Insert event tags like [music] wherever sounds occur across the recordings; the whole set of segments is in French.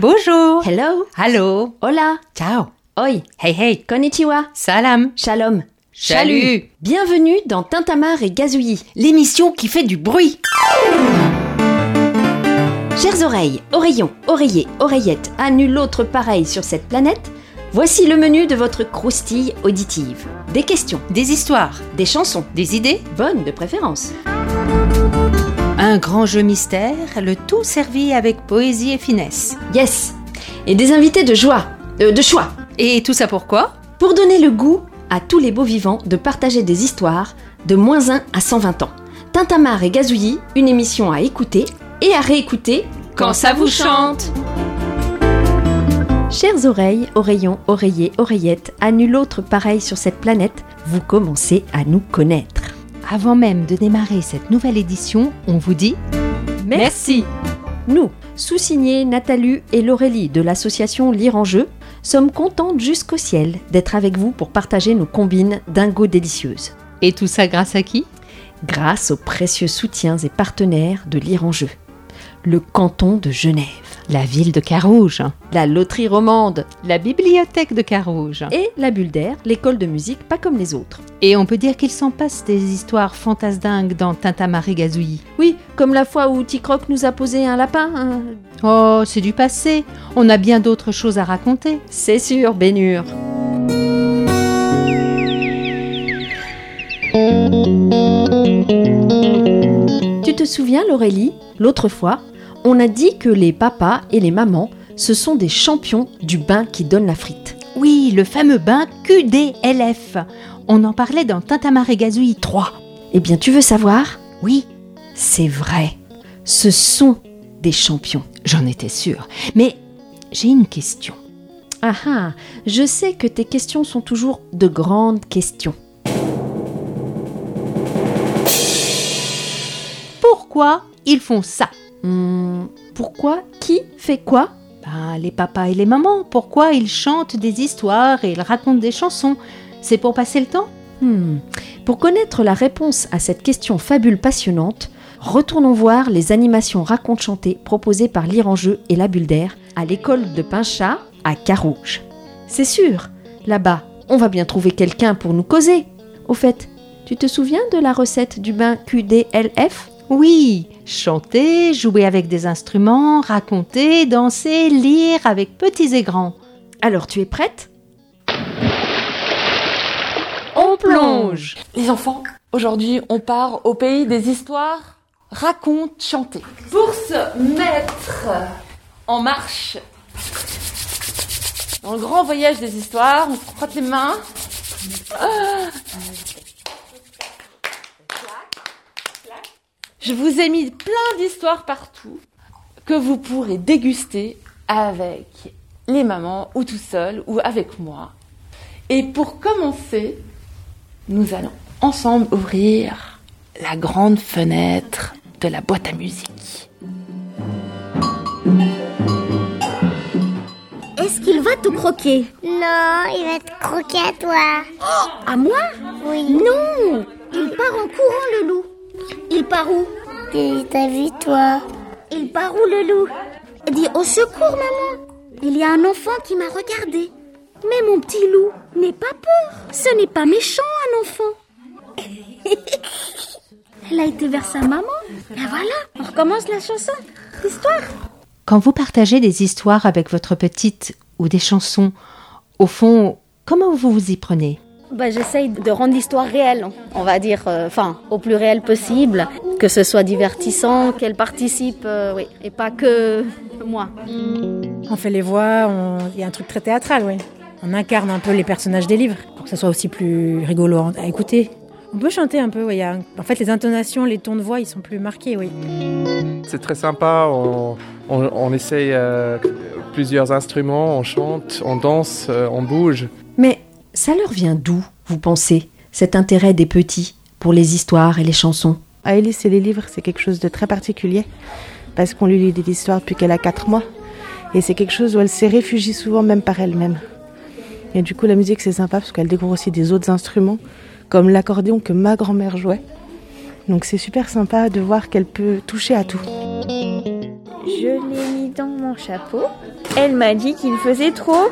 Bonjour. Hello. Hello. Hola. Ciao. Oi. Hey hey. Konnichiwa. Salam. Shalom. Salut. Bienvenue dans Tintamarre et Gazouillis. L'émission qui fait du bruit. Chères oreilles, oreillons, oreillers, oreillettes, à nul autre pareil sur cette planète, voici le menu de votre croustille auditive. Des questions, Des histoires. des chansons, Des idées. bonnes de préférence. Un grand jeu mystère, le tout servi avec poésie et finesse. Yes. Et des invités de joie, euh, de choix, Et tout ça pourquoi pour donner le goût à tous les beaux vivants de partager des histoires de moins 1 à 120 ans. Tintamarre et Gazouillis, une émission à écouter et à réécouter Quand ça vous chante. Chères oreilles, oreillons, oreillers, oreillettes, à nul autre pareil sur cette planète, vous commencez à nous connaître. Avant même de démarrer cette nouvelle édition, on vous dit merci. Nous, sous-signés Nathalie et Laurélie de l'association Lire en jeu, sommes contentes jusqu'au ciel d'être avec vous pour partager nos combines dingo délicieuses. Et tout ça grâce à qui? Grâce aux précieux soutiens et partenaires de Lire en jeu. Le canton de Genève, La ville de Carouge. la loterie romande La bibliothèque de Carouge. et la Bulle d'Air, l'école de musique pas comme les autres. Et on peut dire qu'il s'en passe des histoires fantasdingues dans Tintamarre Gazouillis. Oui, comme la fois où Ticroc nous a posé un lapin. hein. Oh, c'est du passé. On a bien d'autres choses à raconter. C'est sûr, Bénure. Tu te souviens, Laurélie, l'autre fois, on a dit que les papas et les mamans, ce sont des champions du bain qui donne la frite. Oui, le fameux bain QDLF. On en parlait dans Tintamarre Gazouillis 3. Eh bien, tu veux savoir? Oui, C'est vrai. Ce sont des champions. j'en étais sûre. Mais j'ai une question. Ah ah, je sais que tes questions sont toujours de grandes questions. Pourquoi ils font ça? Hmm, pourquoi Qui fait quoi? Ben, les papas et les mamans, pourquoi ils chantent des histoires et ils racontent des chansons? C'est pour passer le temps? Hmm. Pour connaître la réponse à cette question fabule passionnante, retournons voir les animations racontes-chantées proposées par Lire et la Bulle d'Air à l'école de Pinchat à Carouge. C'est sûr, là-bas, on va bien trouver quelqu'un pour nous causer. Au fait, tu te souviens de la recette du bain QDLF Oui, chanter, jouer avec des instruments, raconter, danser, lire avec petits et grands. Alors tu es prête? On plonge Les enfants, aujourd'hui, on part au pays des histoires raconte, chantées. Pour se mettre en marche dans le grand voyage des histoires, on se frotte les mains. Ah. Je vous ai mis plein d'histoires partout que vous pourrez déguster avec les mamans ou tout seul ou avec moi. Et pour commencer, nous allons ensemble ouvrir la grande fenêtre de la boîte à musique. Est-ce qu'il va te croquer? Non, il va te croquer à toi. À moi? Oui. Non Il part en courant, le loup. Il part où? Et T'as vu, toi Il part où, le loup? Dis au secours, maman. Il y a un enfant qui m'a regardé. Mais mon petit loup, n'aie pas peur. Ce n'est pas méchant, un enfant. [laughs] Elle a été vers sa maman. Et voilà, on recommence la chanson. L'histoire. Quand vous partagez des histoires avec votre petite ou des chansons, au fond, comment vous vous y prenez? Bah, J'essaye de rendre l'histoire réelle, on va dire, euh, enfin, au plus réel possible, que ce soit divertissant, qu'elle participe, euh, oui, et pas que moi. On fait les voix, on- il y a un truc très théâtral, oui. On incarne un peu les personnages des livres pour que ça soit aussi plus rigolo à écouter. On peut chanter un peu, oui. En fait, les intonations, les tons de voix, ils sont plus marqués, oui. C'est très sympa, on, on, on essaye euh, plusieurs instruments, on chante, on danse, euh, on bouge. Mais ça leur vient d'où, vous pensez, cet intérêt des petits pour les histoires et les chansons? À Alice et les livres, c'est quelque chose de très particulier parce qu'on lui lit des histoires depuis qu'elle a 4 mois. Et c'est quelque chose où elle se réfugie souvent même par elle-même. Et du coup, la musique, c'est sympa parce qu'elle découvre aussi des autres instruments, comme l'accordéon que ma grand-mère jouait. Donc c'est super sympa de voir qu'elle peut toucher à tout. Je l'ai mis dans mon chapeau. Elle m'a dit qu'il faisait trop.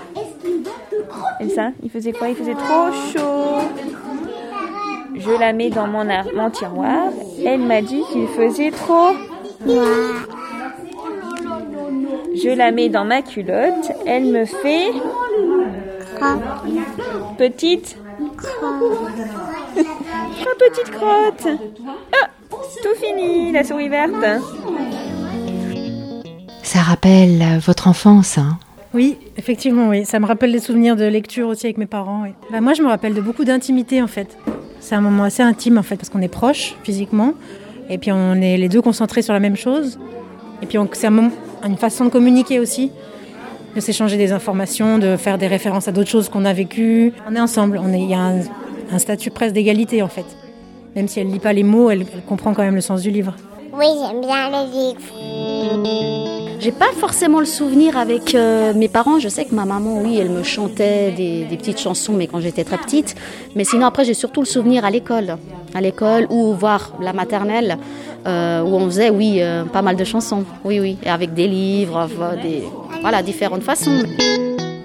Elsa, il faisait quoi? Il faisait trop chaud. Je la mets dans mon, mon tiroir. Elle m'a dit qu'il faisait trop. Je la mets dans ma culotte. Elle me fait. Petite. Trois [laughs] petites crottes. Ah, tout fini, la souris verte. Ça rappelle votre enfance, hein Oui, effectivement, oui. Ça me rappelle des souvenirs de lecture aussi avec mes parents. Bah, moi, je me rappelle de beaucoup d'intimité, en fait. C'est un moment assez intime, en fait, parce qu'on est proches physiquement. Et puis, on est les deux concentrés sur la même chose. Et puis, c'est un moment- une façon de communiquer aussi, de s'échanger des informations, de faire des références à d'autres choses qu'on a vécues. On est ensemble. Il y a un, statut presque d'égalité, en fait. Même si elle lit pas les mots, elle, elle comprend quand même le sens du livre. Oui, j'aime bien les livres. J'ai pas forcément le souvenir avec euh, mes parents. Je sais que ma maman, oui, elle me chantait des, des petites chansons, mais quand j'étais très petite. Mais sinon, après, j'ai surtout le souvenir à l'école. À l'école ou voir la maternelle, euh, où on faisait, oui, euh, pas mal de chansons. Oui, oui. Et avec des livres, des, voilà, différentes façons.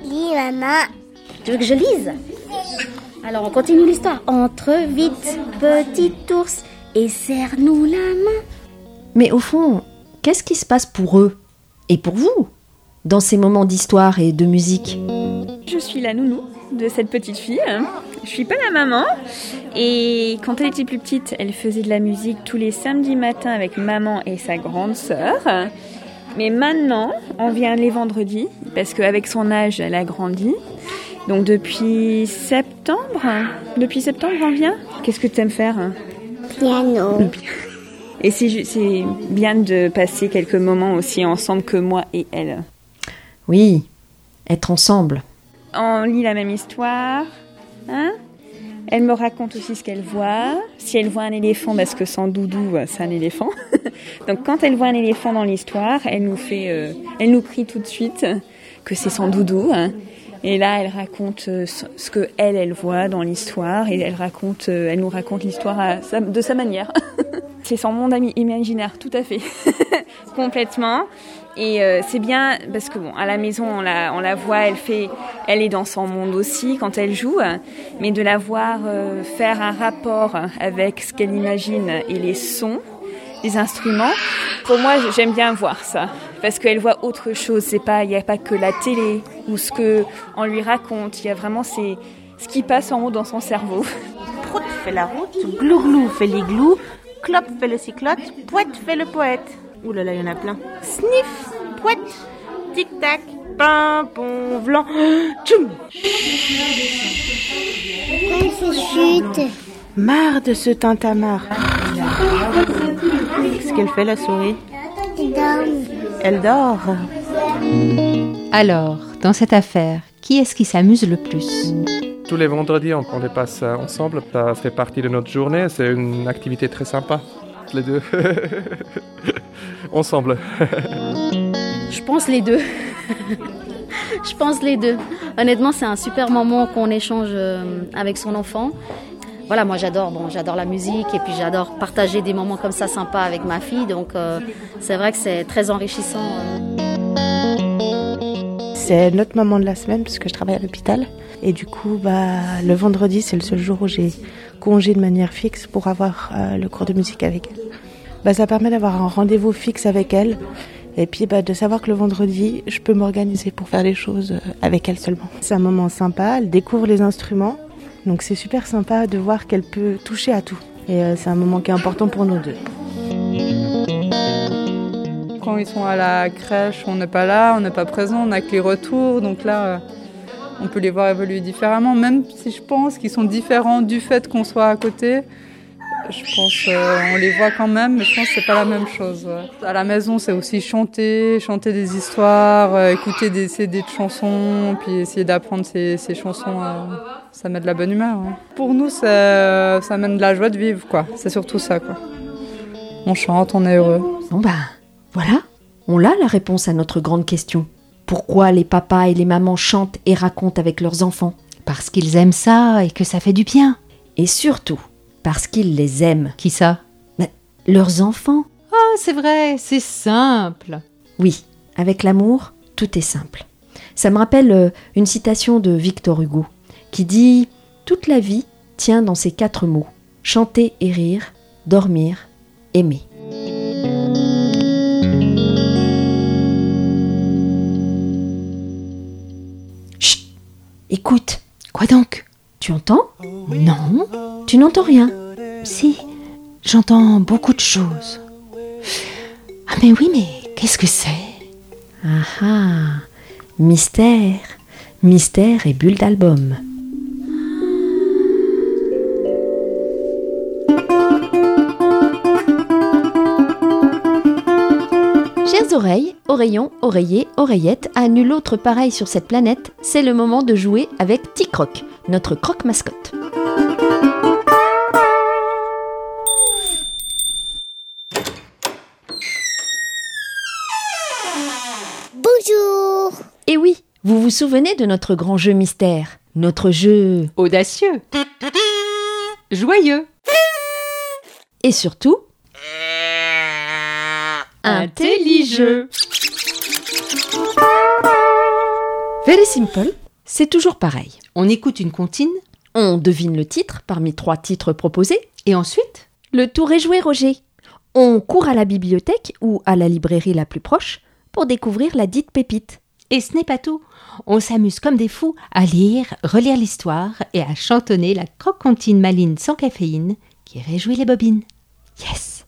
Lis, maman. Tu veux que je lise? Alors, on continue l'histoire. Entre vite, petit ours, et serre-nous la main. Mais au fond, qu'est-ce qui se passe pour eux? Et pour vous Dans ces moments d'histoire et de musique Je suis la nounou de cette petite fille. Je suis pas la maman. Et quand elle était plus petite, elle faisait de la musique tous les samedis matins avec maman et sa grande sœur. Mais maintenant, on vient les vendredis parce qu'avec son âge, elle a grandi. Donc depuis septembre, depuis septembre, on vient? Qu'est-ce que tu aimes faire? Piano. [laughs] Et c'est bien de passer quelques moments aussi ensemble que moi et elle. Oui, être ensemble. On lit la même histoire. Hein? Elle me raconte aussi ce qu'elle voit. Si elle voit un éléphant, parce que sans doudou, c'est un éléphant. [laughs] Donc quand elle voit un éléphant dans l'histoire, elle nous fait, euh, elle nous crie tout de suite que c'est sans doudou. hein. Et là, elle raconte euh, ce que elle, elle voit dans l'histoire, et elle raconte, euh, elle nous raconte l'histoire de sa manière. [laughs] c'est son monde ami- imaginaire, tout à fait, [laughs] complètement. Et euh, c'est bien parce que bon, à la maison, on la, voit, elle fait, elle est dans son monde aussi quand elle joue, mais de la voir euh, faire un rapport avec ce qu'elle imagine et les sons, les instruments. Pour moi, j'aime bien voir ça parce qu'elle voit autre chose. C'est pas, il n'y a pas que la télé ou ce que on lui raconte. Il y a vraiment c'est ce qui passe en haut dans son cerveau. Prout fait la route, glouglou fait l'igloo, clope fait le cyclope, poète fait le poète. Ouh là là, il y en a plein. Sniff, poète, tic-tac, pimpon, vlan, [gasps] tchoum. Chute Marre de ce tintamarre. Qu'est-ce qu'elle fait la souris? Elle dort. Elle dort. Alors, dans cette affaire, qui est-ce qui s'amuse le plus? Tous les vendredis, on, on les passe euh, ensemble. Ça fait partie de notre journée. C'est une activité très sympa. Les deux. [laughs] ensemble. Je pense les deux. Je pense les deux. Honnêtement, c'est un super moment qu'on échange euh, avec son enfant. Voilà, moi j'adore, bon, j'adore la musique et puis j'adore partager des moments comme ça sympas avec ma fille. Donc euh, c'est vrai que c'est très enrichissant. C'est notre moment de la semaine puisque je travaille à l'hôpital. Et du coup, bah, le vendredi, c'est le seul jour où j'ai congé de manière fixe pour avoir euh, le cours de musique avec elle. Bah, ça permet d'avoir un rendez-vous fixe avec elle. Et puis bah, de savoir que le vendredi, je peux m'organiser pour faire les choses euh, avec elle seulement. C'est un moment sympa, elle découvre les instruments. Donc c'est super sympa de voir qu'elle peut toucher à tout. Et euh, c'est un moment qui est important pour nous deux. Quand ils sont à la crèche, on n'est pas là, on n'est pas présent, on n'a que les retours. Donc là, on peut les voir évoluer différemment, même si je pense qu'ils sont différents du fait qu'on soit à côté. Je pense qu'on les voit quand même, mais je pense que c'est pas la même chose. À la maison, c'est aussi chanter, chanter des histoires, euh, écouter des CD de chansons, puis essayer d'apprendre ces, chansons. euh, ça met de la bonne humeur. ouais. Pour nous, c'est- ça mène de la joie de vivre, quoi. C'est surtout ça, quoi. On chante, on est heureux. Bon bah, voilà, on a la réponse à notre grande question. Pourquoi les papas et les mamans chantent et racontent avec leurs enfants Parce qu'ils aiment ça et que ça fait du bien. Et surtout, parce qu'ils les aiment. Qui ça? Mais leurs enfants Oh, c'est vrai, c'est simple. Oui, avec l'amour, tout est simple. Ça me rappelle euh, une citation de Victor Hugo qui dit Toute la vie tient dans ces quatre mots chanter et rire, dormir, aimer. Écoute Quoi donc? Tu entends? Non Tu n'entends rien. Si, j'entends beaucoup de choses. Ah mais oui, mais qu'est-ce que c'est? Ah ah Mystère. Mystère et bulle d'album. Chères oreilles, oreillons, oreillers, oreillettes, à nul autre pareil sur cette planète, c'est le moment de jouer avec T-Croc, notre croque mascotte. Bonjour. Et oui, vous vous souvenez de notre grand jeu mystère Notre jeu Audacieux. Joyeux. et surtout Intelligeux. Very simple, c'est toujours pareil. On écoute une comptine On devine le titre parmi trois titres proposés. et ensuite Le tour est joué, Roger. On court à la bibliothèque ou à la librairie la plus proche pour découvrir la dite pépite. Et ce n'est pas tout. On s'amuse comme des fous à lire, relire l'histoire et à chantonner la croquantine maline sans caféine qui réjouit les bobines. Yes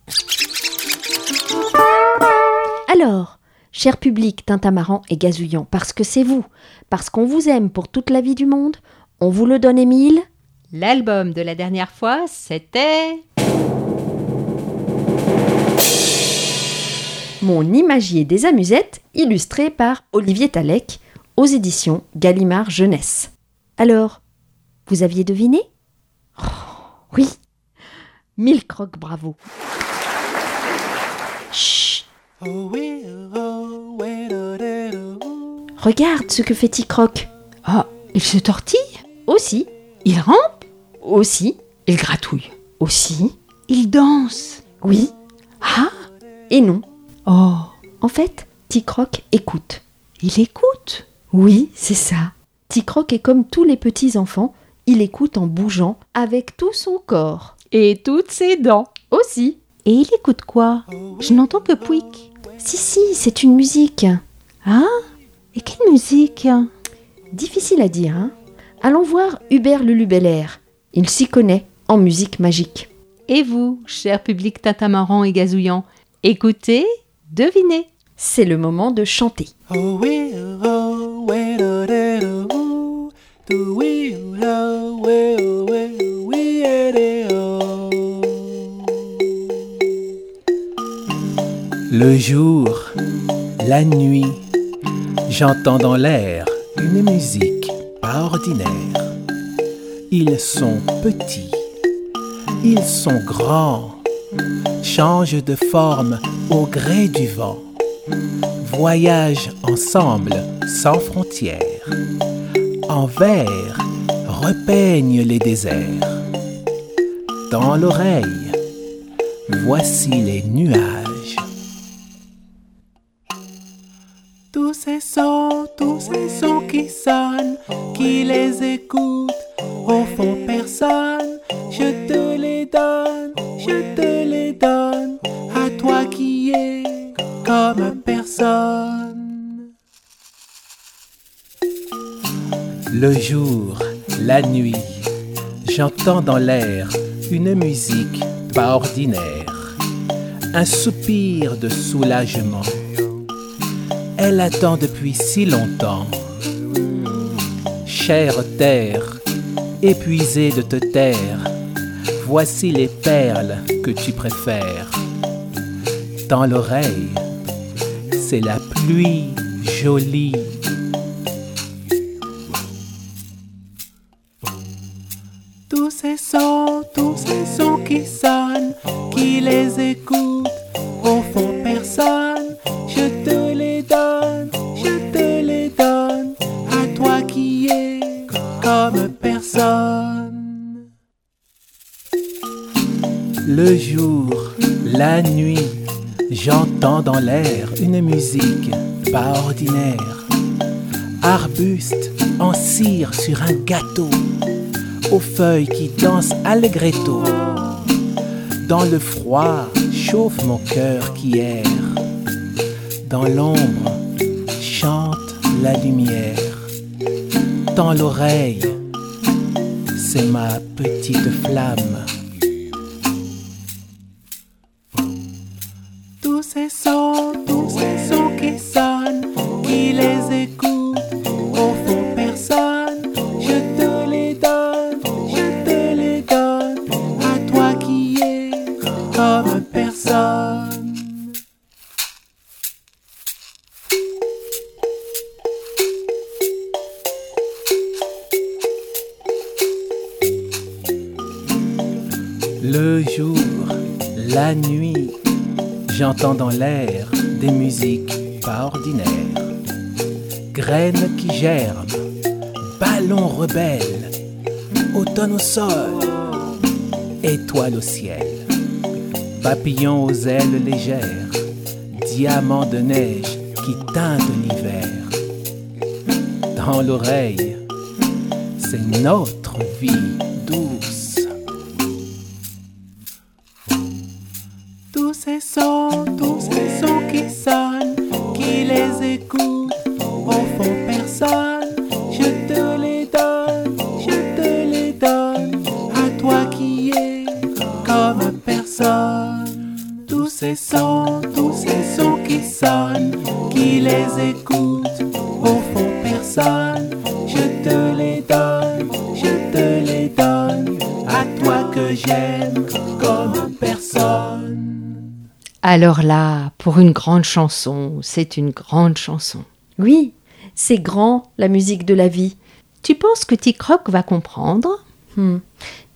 cher public tintamarrant et gazouillant, parce que c'est vous, parce qu'on vous aime pour toute la vie du monde, on vous le donne, Émile. L'album de la dernière fois, c'était... Mon imagier des amusettes, illustré par Olivier Talec, aux éditions Gallimard Jeunesse. Alors, vous aviez deviné? Oh, Oui. Mille crocs, bravo. Chut Regarde ce que fait T-Croc. Oh, il se tortille Aussi, Il rampe aussi, Il gratouille aussi, Il danse oui Ah et non. Oh En fait, T-Croc écoute. Il écoute Oui, c'est ça. T-Croc est comme tous les petits enfants, il écoute en bougeant avec tout son corps. Et toutes ses dents Aussi. Et il écoute quoi? Je n'entends que Pouic. Si, si, c'est une musique. Ah Et quelle musique? Difficile à dire, hein Allons voir Hubert Lulubellaire. Il s'y connaît en musique magique. Et vous, cher public tatamarant et gazouillant, écoutez, devinez. C'est le moment de chanter. Le jour, la nuit, j'entends dans l'air une musique pas ordinaire. Ils sont petits, ils sont grands, changent de forme au gré du vent, voyagent ensemble sans frontières, en vert repeignent les déserts. Dans l'oreille, voici les nuages. Tous ces sons qui sonnent, qui les écoutent, au fond personne. Je te les donne, je te les donne, à toi qui es comme personne. Le jour, la nuit, j'entends dans l'air une musique pas ordinaire, un soupir de soulagement. Elle attend depuis si longtemps. Chère terre, épuisée de te taire, voici les perles que tu préfères. Dans l'oreille, c'est la pluie jolie. Sur un gâteau, aux feuilles qui dansent allegretto. Dans le froid chauffe mon cœur qui erre. Dans l'ombre chante la lumière. Dans l'oreille, c'est ma petite flamme. Le jour, la nuit, j'entends dans l'air des musiques pas ordinaires. Graines qui germent, ballons rebelles, automne au sol, étoile au ciel, papillons aux ailes légères, diamants de neige qui teintent l'hiver. Dans l'oreille, c'est notre vie au fond personne. Je te les donne, je te les donne, à toi qui es comme personne. Tous ces sons, tous ces sons qui sonnent, qui les écoutent, au fond personne. Je te les donne, je te les donne, à toi que j'aime comme personne. Alors là, pour une grande chanson, c'est une grande chanson. Oui, c'est grand, la musique de la vie. Tu penses que Ticroc va comprendre? Hmm.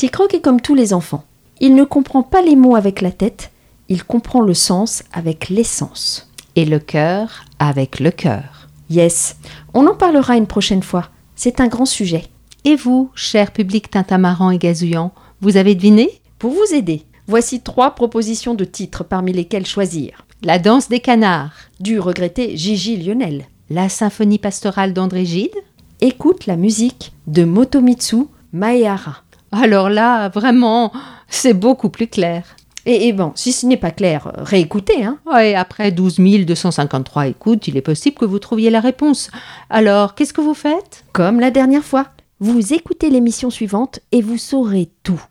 Est comme tous les enfants. Il ne comprend pas les mots avec la tête, il comprend le sens avec l'essence. Et le cœur avec le cœur. Yes, on en parlera une prochaine fois. C'est un grand sujet. Et vous, cher public tintamarrant et gazouillant, vous avez deviné? Pour vous aider, voici trois propositions de titres parmi lesquels choisir. La danse des canards, Du regretté Gigi Lionel. La symphonie pastorale d'André Gide. Écoute la musique de Motomitsu Maehara. Alors là, vraiment, c'est beaucoup plus clair. Et, et bon, si ce n'est pas clair, réécoutez, hein. Ouais, après 12 253 écoutes, il est possible que vous trouviez la réponse. Alors, qu'est-ce que vous faites? Comme la dernière fois. Vous écoutez l'émission suivante et vous saurez tout.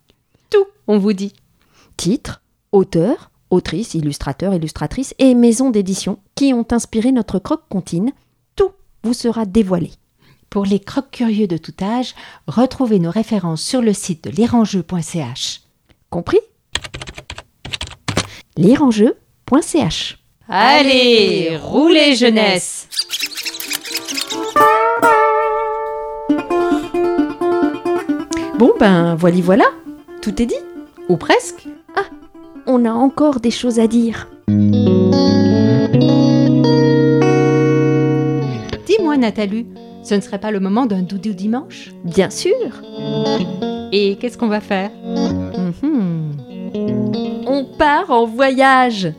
Tout, on vous dit. Titre, auteur, autrice, illustrateur, illustratrice et maison d'édition qui ont inspiré notre croque-comptine. Vous sera dévoilé. Pour les croques curieux de tout âge, retrouvez nos références sur le site de lireenjeu.ch. Compris? Lireenjeu.ch Allez, roulez jeunesse Bon ben, voilà voilà, tout est dit? Ou presque? Ah, on a encore des choses à dire. Nathalie, ce ne serait pas le moment d'un doudou dimanche Bien sûr. Et qu'est-ce qu'on va faire Mhm. On part en voyage.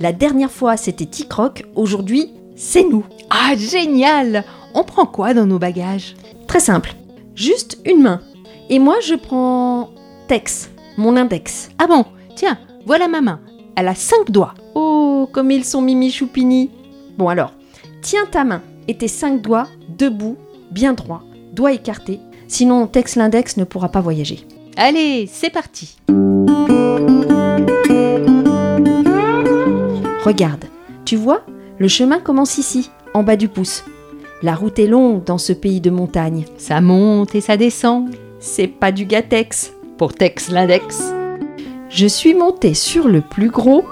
La dernière fois c'était Ticroc, aujourd'hui c'est nous. Ah, génial On prend quoi dans nos bagages? Très simple. Juste une main. Et moi je prends Tex, mon index. Ah bon? Tiens, voilà ma main. Elle a cinq doigts. Oh, comme ils sont mimi choupini. Bon alors, tiens ta main et tes cinq doigts debout, bien droits, doigts écartés. Sinon Tex l'index ne pourra pas voyager. Allez, c'est parti Regarde, tu vois, le chemin commence ici, en bas du pouce. La route est longue dans ce pays de montagne. Ça monte et ça descend. C'est pas du Gatex. Pour Tex l'index. Je suis montée sur le plus gros.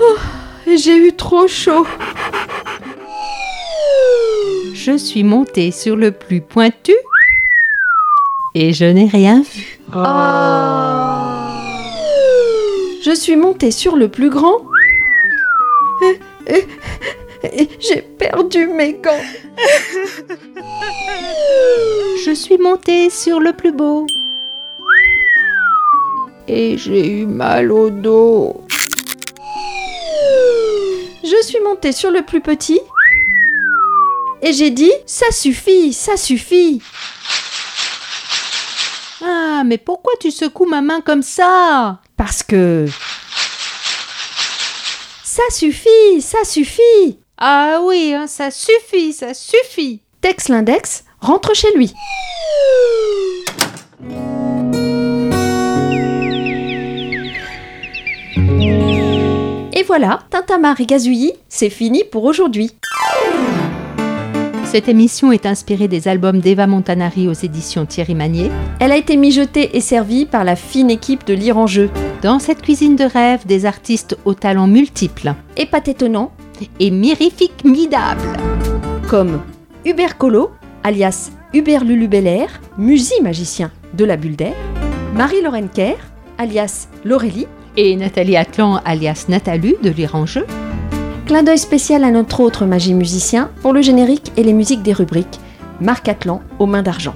Oh, j'ai eu trop chaud. Je suis montée sur le plus pointu et je n'ai rien vu. Je suis montée sur le plus grand. J'ai perdu mes gants. Je suis montée sur le plus beau Et j'ai eu mal au dos. Je suis montée sur le plus petit et j'ai dit ça suffit, ça suffit. Ah, mais pourquoi tu secoues ma main comme ça? Parce que ça suffit, ça suffit. Ah oui, hein, ça suffit, ça suffit. Tex l'index rentre chez lui. Et voilà, Tintamarre et Gazouillis, c'est fini pour aujourd'hui. Cette émission est inspirée des albums d'Eva Montanari aux éditions Thierry Magnier. Elle a été mijotée et servie par la fine équipe de Lire en jeu. Dans cette cuisine de rêve, des artistes aux talents multiples Et pas étonnant, et mirifiques midables. comme Hubert Collot, alias Hubert Lulu Belair, musi-magicien de la Bulle d'Air, Marie-Lorraine Kerr, alias Laurélie, Et Nathalie Atlan, alias Natalu, de Lire en jeu. Clin d'œil spécial à notre autre magie musicien pour le générique et les musiques des rubriques, Marc Atlan aux mains d'argent.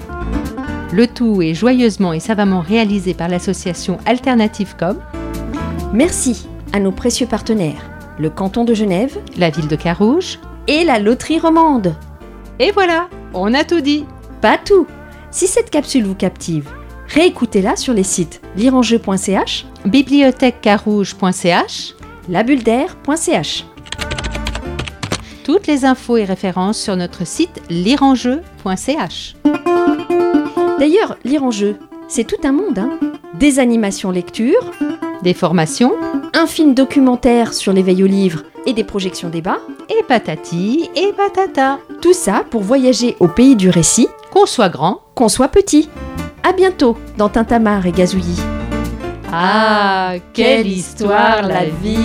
Le tout est joyeusement et savamment réalisé par l'association Alternative Com, Merci à nos précieux partenaires, le canton de Genève la ville de Carouge. et la loterie romande. Et voilà, on a tout dit. Pas tout. Si cette capsule vous captive, réécoutez-la sur les sites lireenjeu.ch, bibliothèquecarouge.ch. labulledair.ch. Toutes les infos et références sur notre site lireenjeu.ch. D'ailleurs, lire en jeu, c'est tout un monde. Hein Des animations lecture, Des formations un film documentaire sur l'éveil au livre et des projections débat. et patati et patata. Tout ça pour voyager au pays du récit, Qu'on soit grand. qu'on soit petit. À bientôt dans Tintamarre et Gazouillis. Ah, quelle histoire la vie